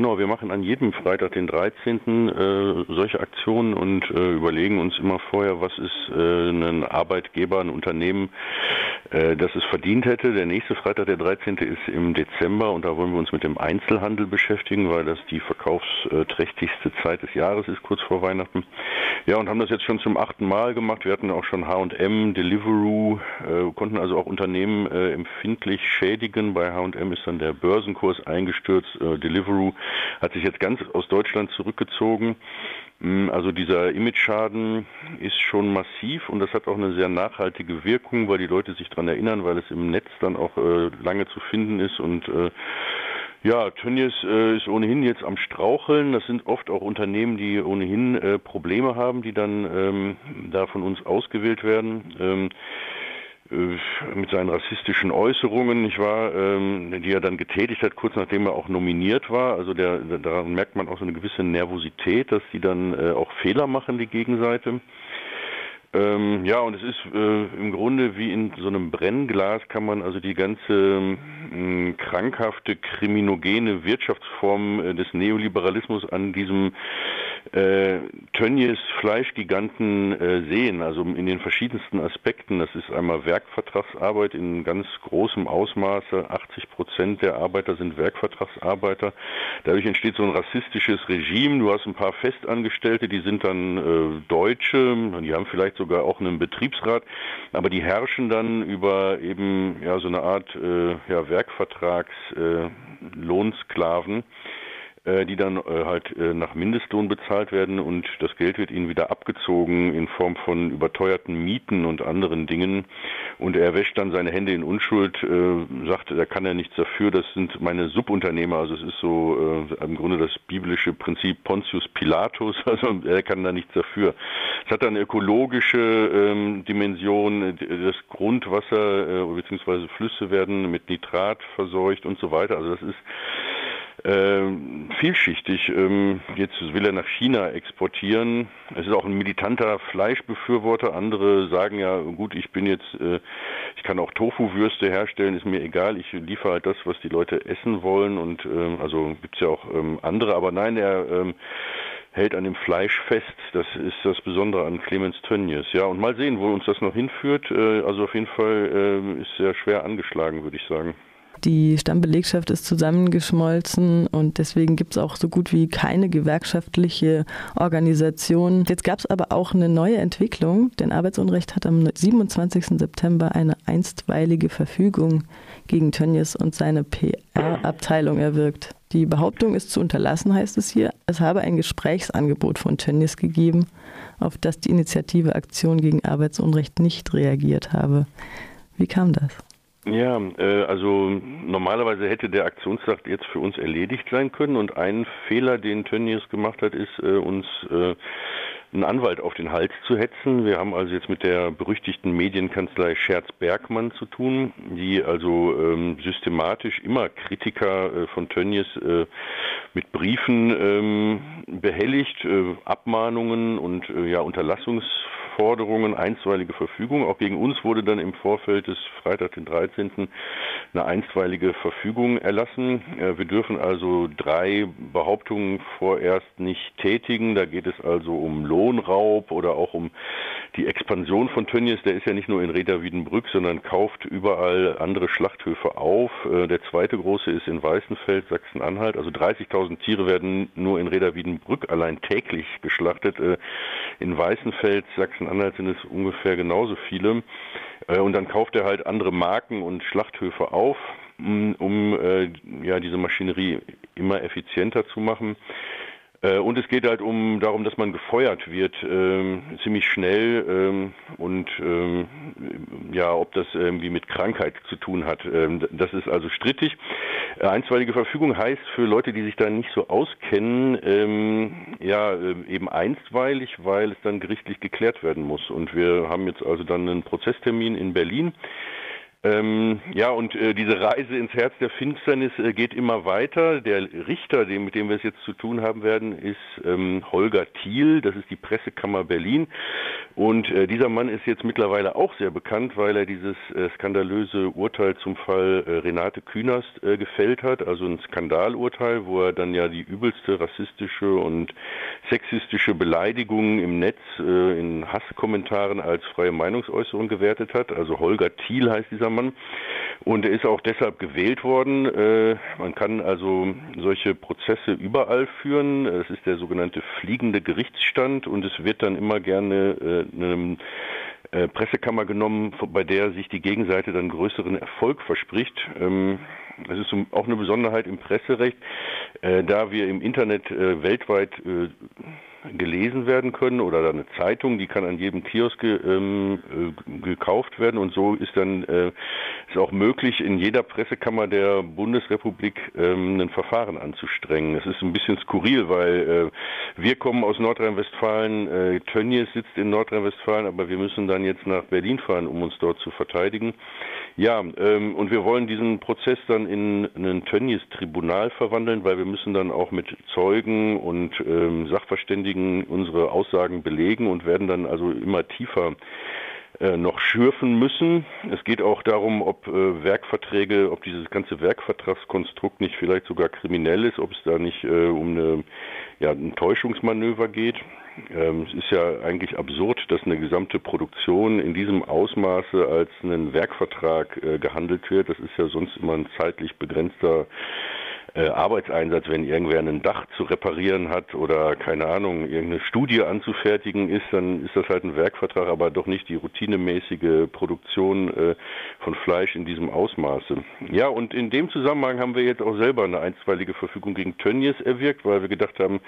genau, wir machen an jedem Freitag, den 13. Äh, solche Aktionen und äh, überlegen uns immer vorher, was ist äh, ein Arbeitgeber, ein Unternehmen, äh, das es verdient hätte. Der nächste Freitag, der 13. ist im Dezember und da wollen wir uns mit dem Einzelhandel beschäftigen, weil das die verkaufsträchtigste Zeit des Jahres ist, kurz vor Weihnachten. Ja, und haben das jetzt schon zum achten Mal gemacht. Wir hatten auch schon H&M, Deliveroo, äh, konnten also auch Unternehmen äh, empfindlich schädigen. Bei H&M ist dann der Börsenkurs eingestürzt. Äh, Deliveroo hat sich jetzt ganz aus Deutschland zurückgezogen. Mm, also dieser Image-Schaden ist schon massiv und das hat auch eine sehr nachhaltige Wirkung, weil die Leute sich daran erinnern, weil es im Netz dann auch äh, lange zu finden ist und äh, ja, Tönnies äh, ist ohnehin jetzt am Straucheln. Das sind oft auch Unternehmen, die ohnehin äh, Probleme haben, die dann ähm, da von uns ausgewählt werden. Ähm, äh, mit seinen rassistischen Äußerungen, nicht wahr, ähm, die er dann getätigt hat, kurz nachdem er auch nominiert war. Also der, daran merkt man auch so eine gewisse Nervosität, dass die dann äh, auch Fehler machen, die Gegenseite. Ähm, ja, und es ist äh, im Grunde wie in so einem Brennglas kann man also die ganze äh, krankhafte, kriminogene Wirtschaftsform äh, des Neoliberalismus an diesem äh, Tönnies Fleischgiganten äh, sehen, also in den verschiedensten Aspekten. Das ist einmal Werkvertragsarbeit in ganz großem Ausmaße. 80 Prozent der Arbeiter sind Werkvertragsarbeiter. Dadurch entsteht so ein rassistisches Regime. Du hast ein paar Festangestellte, die sind dann äh, Deutsche, die haben vielleicht sogar auch einen Betriebsrat, aber die herrschen dann über eben ja so eine Art äh, ja, Werkvertragslohnsklaven. Äh, die dann äh, halt äh, nach Mindestlohn bezahlt werden und das Geld wird ihnen wieder abgezogen in Form von überteuerten Mieten und anderen Dingen und er wäscht dann seine Hände in Unschuld, sagt, da kann er nichts dafür, das sind meine Subunternehmer, also es ist so im Grunde das biblische Prinzip Pontius Pilatus, also er kann da nichts dafür. Es hat dann ökologische ähm, Dimension, das Grundwasser bzw. Flüsse werden mit Nitrat verseucht und so weiter, also das ist vielschichtig. Ähm, jetzt will er nach China exportieren. Es ist auch ein militanter Fleischbefürworter. Andere sagen ja, gut, ich bin jetzt, äh, ich kann auch Tofu-Würste herstellen, ist mir egal. Ich liefere halt das, was die Leute essen wollen. Und ähm, also gibt's ja auch ähm, andere. Aber nein, er ähm, hält an dem Fleisch fest. Das ist das Besondere an Clemens Tönnies. Ja, und mal sehen, wo uns das noch hinführt. Äh, also auf jeden Fall äh, ist sehr schwer angeschlagen, würde ich sagen. Die Stammbelegschaft ist zusammengeschmolzen und deswegen gibt es auch so gut wie keine gewerkschaftliche Organisation. Jetzt gab es aber auch eine neue Entwicklung, denn Arbeitsunrecht hat am 27. September eine einstweilige Verfügung gegen Tönnies und seine PR-Abteilung erwirkt. Die Behauptung ist zu unterlassen, heißt es hier. Es habe ein Gesprächsangebot von Tönnies gegeben, auf das die Initiative Aktion gegen Arbeitsunrecht nicht reagiert habe. Wie kam das? Ja, äh, also normalerweise hätte der Aktionstag jetzt für uns erledigt sein können und ein Fehler, den Tönnies gemacht hat, ist äh, uns äh, einen Anwalt auf den Hals zu hetzen. Wir haben also jetzt mit der berüchtigten Medienkanzlei Scherz-Bergmann zu tun, die also ähm, systematisch immer Kritiker äh, von Tönnies äh, mit Briefen ähm, behelligt, äh, Abmahnungen und äh, ja Unterlassungs Forderungen einstweilige Verfügung. Auch gegen uns wurde dann im Vorfeld des Freitag, den 13. eine einstweilige Verfügung erlassen. Äh, wir dürfen also drei Behauptungen vorerst nicht tätigen. Da geht es also um Lohnraub oder auch um die Expansion von Tönnies. Der ist ja nicht nur in Reda Wiedenbrück, sondern kauft überall andere Schlachthöfe auf. Äh, der zweite große ist in Weißenfeld, Sachsen-Anhalt. Also 30.000 Tiere werden nur in Reda Wiedenbrück allein täglich geschlachtet. Äh, in Weißenfeld, Sachsen Sachsen-Anhalt sind es ungefähr genauso viele. Äh, und dann kauft er halt andere Marken und Schlachthöfe auf, um äh, ja diese Maschinerie immer effizienter zu machen. Äh, und es geht halt um darum, dass man gefeuert wird, ähm, ziemlich schnell ähm, und ähm, ja, ob das irgendwie mit Krankheit zu tun hat, ähm, das ist also strittig. Äh, einstweilige Verfügung heißt für Leute, die sich da nicht so auskennen, ähm, ja äh, eben einstweilig, weil es dann gerichtlich geklärt werden muss. Und wir haben jetzt also dann einen Prozesstermin in Berlin Ähm, ja, und äh, diese Reise ins Herz der Finsternis äh, geht immer weiter. Der Richter, dem, mit dem wir es jetzt zu tun haben werden, ist ähm, Holger Thiel. Das ist die Pressekammer Berlin. Und äh, dieser Mann ist jetzt mittlerweile auch sehr bekannt, weil er dieses äh, skandalöse Urteil zum Fall äh, Renate Künast äh, gefällt hat. Also ein Skandalurteil, wo er dann ja die übelste rassistische und sexistische Beleidigung im Netz in Hasskommentaren als freie Meinungsäußerung gewertet hat. Also Holger Thiel heißt dieser Mann. Und er ist auch deshalb gewählt worden. Äh, man kann also solche Prozesse überall führen. Es ist der sogenannte fliegende Gerichtsstand und es wird dann immer gerne äh, eine äh, Pressekammer genommen, bei der sich die Gegenseite dann größeren Erfolg verspricht. Ähm, das ist auch eine Besonderheit im Presserecht, da wir im Internet weltweit gelesen werden können oder eine Zeitung, die kann an jedem Kiosk ge, ähm, äh, gekauft werden und so ist dann äh, ist auch möglich, in jeder Pressekammer der Bundesrepublik ähm, ein Verfahren anzustrengen. Es ist ein bisschen skurril, weil äh, wir kommen aus Nordrhein-Westfalen, äh, Tönnies sitzt in Nordrhein-Westfalen, aber wir müssen dann jetzt nach Berlin fahren, um uns dort zu verteidigen. Ja, ähm, und wir wollen diesen Prozess dann in ein Tönnies-Tribunal verwandeln, weil wir müssen dann auch mit Zeugen und ähm, Sachverständigen unsere Aussagen belegen und werden dann also immer tiefer noch schürfen müssen. Es geht auch darum, ob äh, Werkverträge, ob dieses ganze Werkvertragskonstrukt nicht vielleicht sogar kriminell ist, ob es da nicht äh, um eine, ja, ein Täuschungsmanöver geht. Ähm, es ist ja eigentlich absurd, dass eine gesamte Produktion in diesem Ausmaße als einen Werkvertrag äh, gehandelt wird. Das ist ja sonst immer ein zeitlich begrenzter äh, Arbeitseinsatz, wenn irgendwer ein Dach zu reparieren hat oder keine Ahnung, irgendeine Studie anzufertigen ist, dann ist das halt ein Werkvertrag, aber doch nicht die routinemäßige Produktion äh, von Fleisch in diesem Ausmaße. Ja, und in dem Zusammenhang haben wir jetzt auch selber eine einstweilige Verfügung gegen Tönnies erwirkt, weil wir gedacht haben,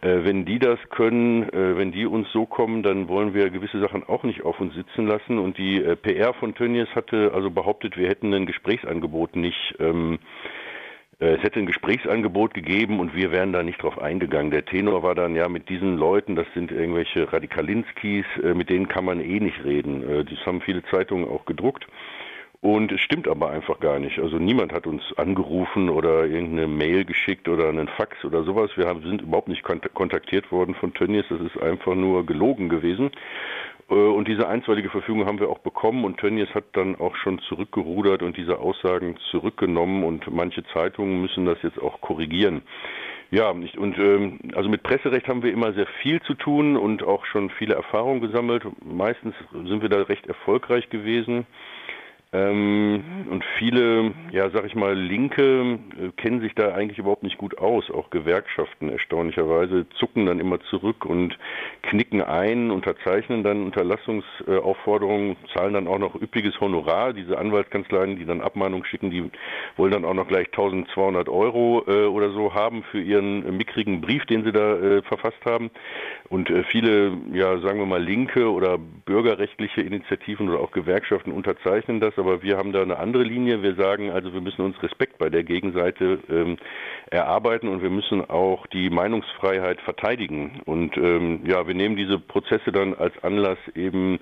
äh, wenn die das können, äh, wenn die uns so kommen, dann wollen wir gewisse Sachen auch nicht auf uns sitzen lassen. Und die äh, PR von Tönnies hatte also behauptet, wir hätten ein Gesprächsangebot nicht ähm, äh, es hätte ein Gesprächsangebot gegeben und wir wären da nicht drauf eingegangen. Der Tenor war dann, ja, mit diesen Leuten, das sind irgendwelche Radikalinskis, äh, mit denen kann man eh nicht reden. Äh, das haben viele Zeitungen auch gedruckt. Und es stimmt aber einfach gar nicht. Also niemand hat uns angerufen oder irgendeine Mail geschickt oder einen Fax oder sowas. Wir haben, sind überhaupt nicht kontaktiert worden von Tönnies. Das ist einfach nur gelogen gewesen. Äh, und diese einstweilige Verfügung haben wir auch bekommen und Tönnies hat dann auch schon zurückgerudert und diese Aussagen zurückgenommen und manche Zeitungen müssen das jetzt auch korrigieren. Ja, und ähm, also mit Presserecht haben wir immer sehr viel zu tun und auch schon viele Erfahrungen gesammelt. Meistens sind wir da recht erfolgreich gewesen. Ähm, und viele, ja, sag ich mal, Linke äh, kennen sich da eigentlich überhaupt nicht gut aus. Auch Gewerkschaften erstaunlicherweise zucken dann immer zurück und knicken ein, unterzeichnen dann Unterlassungsaufforderungen, zahlen dann auch noch üppiges Honorar. Diese Anwaltskanzleien, die dann Abmahnungen schicken, die wollen dann auch noch gleich 1200 Euro äh, oder so haben für ihren mickrigen Brief, den sie da äh, verfasst haben. Und äh, viele, ja, sagen wir mal, linke oder bürgerrechtliche Initiativen oder auch Gewerkschaften unterzeichnen das aber wir haben da eine andere Linie. Wir sagen also, wir müssen uns Respekt bei der Gegenseite ähm, erarbeiten und wir müssen auch die Meinungsfreiheit verteidigen. Und ähm, ja, wir nehmen diese Prozesse dann als Anlass eben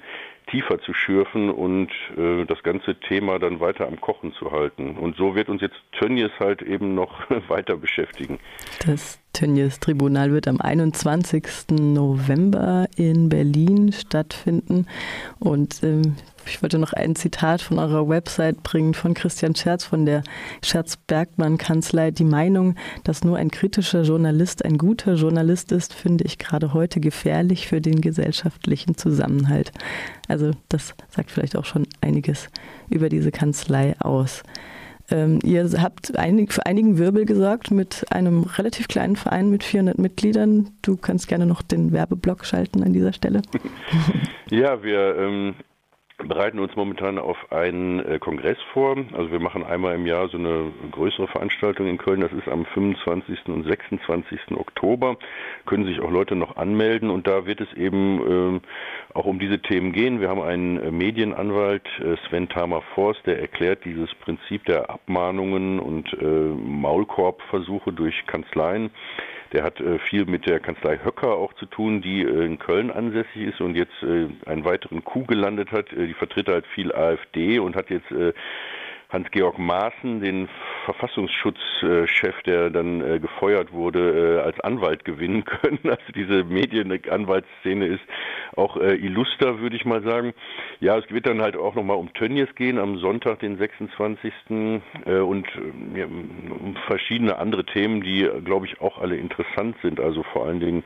tiefer zu schürfen und äh, das ganze Thema dann weiter am Kochen zu halten. Und so wird uns jetzt Tönnies halt eben noch weiter beschäftigen. Das Tönnies Tribunal wird am 21. November in Berlin stattfinden. Und ähm, ich wollte noch ein Zitat von eurer Website bringen von Christian Scherz von der Scherz-Bergmann-Kanzlei. Die Meinung, dass nur ein kritischer Journalist ein guter Journalist ist, finde ich gerade heute gefährlich für den gesellschaftlichen Zusammenhalt. Also das sagt vielleicht auch schon einiges über diese Kanzlei aus. Ähm, ihr habt für einigen Wirbel gesorgt mit einem relativ kleinen Verein mit 400 Mitgliedern. Du kannst gerne noch den Werbeblock schalten an dieser Stelle. Ja, wir ähm, bereiten uns momentan auf einen äh, Kongress vor. Also wir machen einmal im Jahr so eine größere Veranstaltung in Köln. Das ist am 25. und 26. Oktober. Können sich auch Leute noch anmelden und da wird es eben äh, auch um diese Themen gehen. Wir haben einen äh, Medienanwalt, äh, Sven Tamer-Forst, der erklärt dieses Prinzip der Abmahnungen und Maulkorbversuche durch Kanzleien Der hat viel mit der Kanzlei Höcker auch zu tun, die in Köln ansässig ist und jetzt einen weiteren Coup gelandet hat. Die vertritt halt viel AfD und hat jetzt Hans-Georg Maaßen, den Verfassungsschutzchef, der dann äh, gefeuert wurde, äh, als Anwalt gewinnen können. Also diese Medienanwaltsszene ist auch äh, illuster, würde ich mal sagen. Ja, es wird dann halt auch nochmal um Tönnies gehen am Sonntag, den 26. und um verschiedene andere Themen, die, glaube ich, auch alle interessant sind. Also vor allen Dingen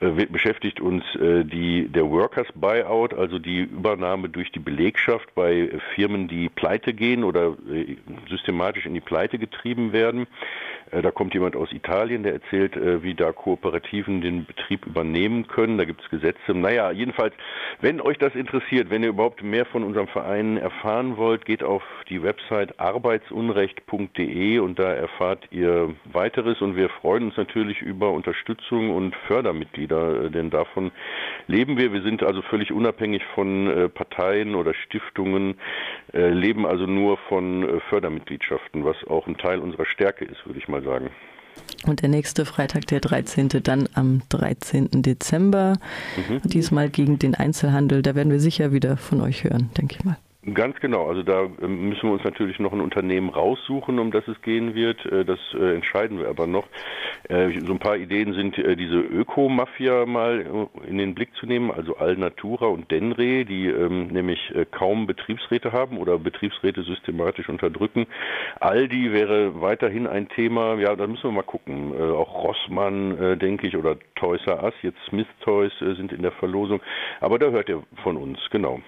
beschäftigt uns die, der Workers Buyout, also die Übernahme durch die Belegschaft bei Firmen, die pleite gehen oder äh, systematisch in die Pleite getrieben werden. Äh, da kommt jemand aus Italien, der erzählt, äh, wie da Kooperativen den Betrieb übernehmen können. Da gibt es Gesetze. Naja, jedenfalls, wenn euch das interessiert, wenn ihr überhaupt mehr von unserem Verein erfahren wollt, geht auf die Website arbeitsunrecht.de und da erfahrt ihr weiteres. Und wir freuen uns natürlich über Unterstützung und Fördermitglieder, denn davon leben wir. Wir sind also völlig unabhängig von Parteien oder Stiftungen, leben also nur von Fördermitgliedschaften, was auch ein Teil unserer Stärke ist, würde ich mal sagen. Und der nächste Freitag, der 13., dann am 13. Dezember, mhm. diesmal gegen den Einzelhandel. Da werden wir sicher wieder von euch hören, denke ich mal. Ganz genau. Also da ähm, müssen wir uns natürlich noch ein Unternehmen raussuchen, um das es gehen wird. Äh, das äh, entscheiden wir aber noch. Äh, so ein paar Ideen sind, diese Ökomafia mal in den Blick zu nehmen, also Alnatura und Denre, die ähm, nämlich kaum Betriebsräte haben oder Betriebsräte systematisch unterdrücken. Aldi wäre weiterhin ein Thema. Ja, da müssen wir mal gucken. Auch Rossmann, denke ich, oder Toys R Us, jetzt Smith Toys sind in der Verlosung. Aber da hört ihr von uns, genau.